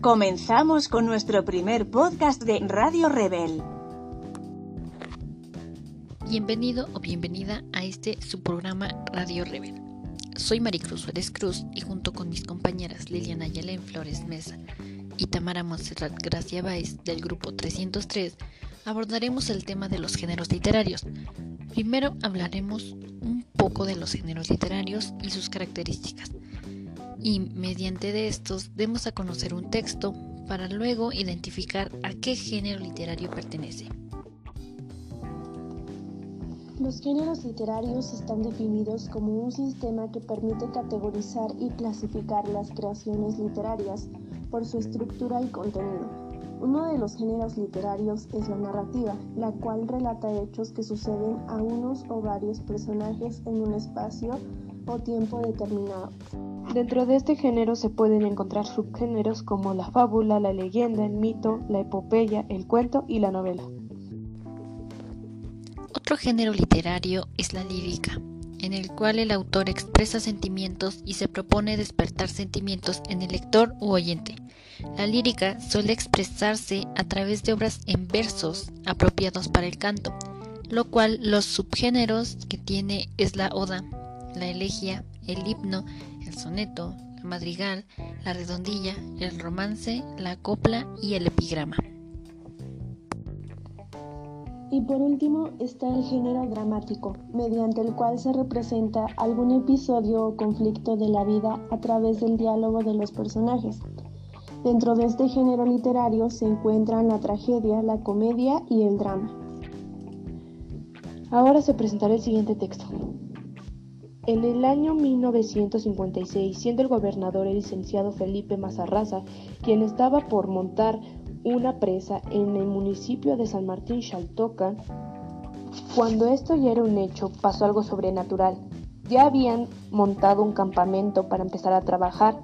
Comenzamos con nuestro primer podcast de Radio Rebel. Bienvenido o bienvenida a este su programa Radio Rebel. Soy Maricruz Suárez Cruz y junto con mis compañeras Liliana Yelén Flores Mesa y Tamara Monserrat Gracia Báez del grupo 303 abordaremos el tema de los géneros literarios. Primero hablaremos un poco de los géneros literarios y sus características. Y mediante de estos demos a conocer un texto para luego identificar a qué género literario pertenece. Los géneros literarios están definidos como un sistema que permite categorizar y clasificar las creaciones literarias por su estructura y contenido. Uno de los géneros literarios es la narrativa, la cual relata hechos que suceden a unos o varios personajes en un espacio o tiempo determinado. Dentro de este género se pueden encontrar subgéneros como la fábula, la leyenda, el mito, la epopeya, el cuento y la novela. Otro género literario es la lírica, en el cual el autor expresa sentimientos y se propone despertar sentimientos en el lector u oyente. La lírica suele expresarse a través de obras en versos apropiados para el canto, lo cual los subgéneros que tiene es la oda, la elegía, el himno, soneto, el madrigal, la redondilla, el romance, la copla y el epigrama. Y por último está el género dramático, mediante el cual se representa algún episodio o conflicto de la vida a través del diálogo de los personajes. Dentro de este género literario se encuentran la tragedia, la comedia y el drama. Ahora se presentará el siguiente texto. En el año 1956, siendo el gobernador el licenciado Felipe Mazarraza, quien estaba por montar una presa en el municipio de San Martín Chaltoca. Cuando esto ya era un hecho, pasó algo sobrenatural. Ya habían montado un campamento para empezar a trabajar.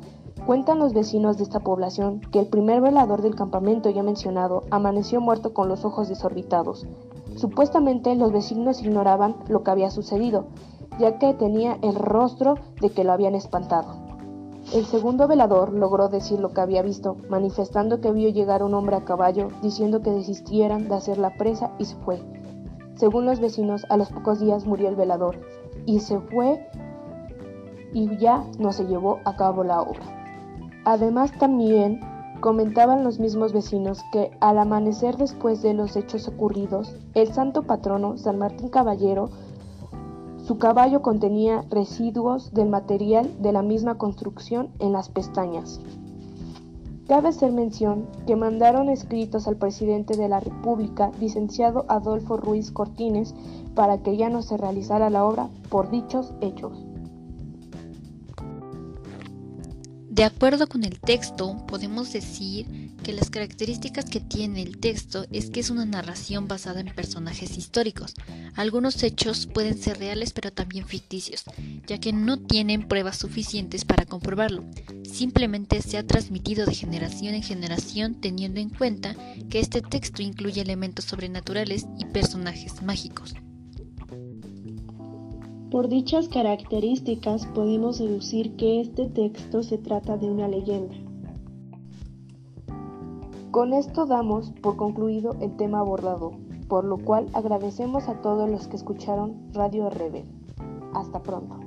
Cuentan los vecinos de esta población que el primer velador del campamento ya mencionado amaneció muerto con los ojos desorbitados. Supuestamente los vecinos ignoraban lo que había sucedido, ya que tenía el rostro de que lo habían espantado. El segundo velador logró decir lo que había visto, manifestando que vio llegar un hombre a caballo, diciendo que desistieran de hacer la presa y se fue. Según los vecinos, a los pocos días murió el velador y se fue y ya no se llevó a cabo la obra. Además también comentaban los mismos vecinos que al amanecer después de los hechos ocurridos, el santo patrono San Martín Caballero su caballo contenía residuos del material de la misma construcción en las pestañas. Cabe hacer mención que mandaron escritos al presidente de la República, licenciado Adolfo Ruiz Cortines, para que ya no se realizara la obra por dichos hechos. De acuerdo con el texto, podemos decir que las características que tiene el texto es que es una narración basada en personajes históricos. Algunos hechos pueden ser reales pero también ficticios, ya que no tienen pruebas suficientes para comprobarlo. Simplemente se ha transmitido de generación en generación teniendo en cuenta que este texto incluye elementos sobrenaturales y personajes mágicos. Por dichas características podemos deducir que este texto se trata de una leyenda. Con esto damos por concluido el tema abordado, por lo cual agradecemos a todos los que escucharon Radio Rebel. Hasta pronto.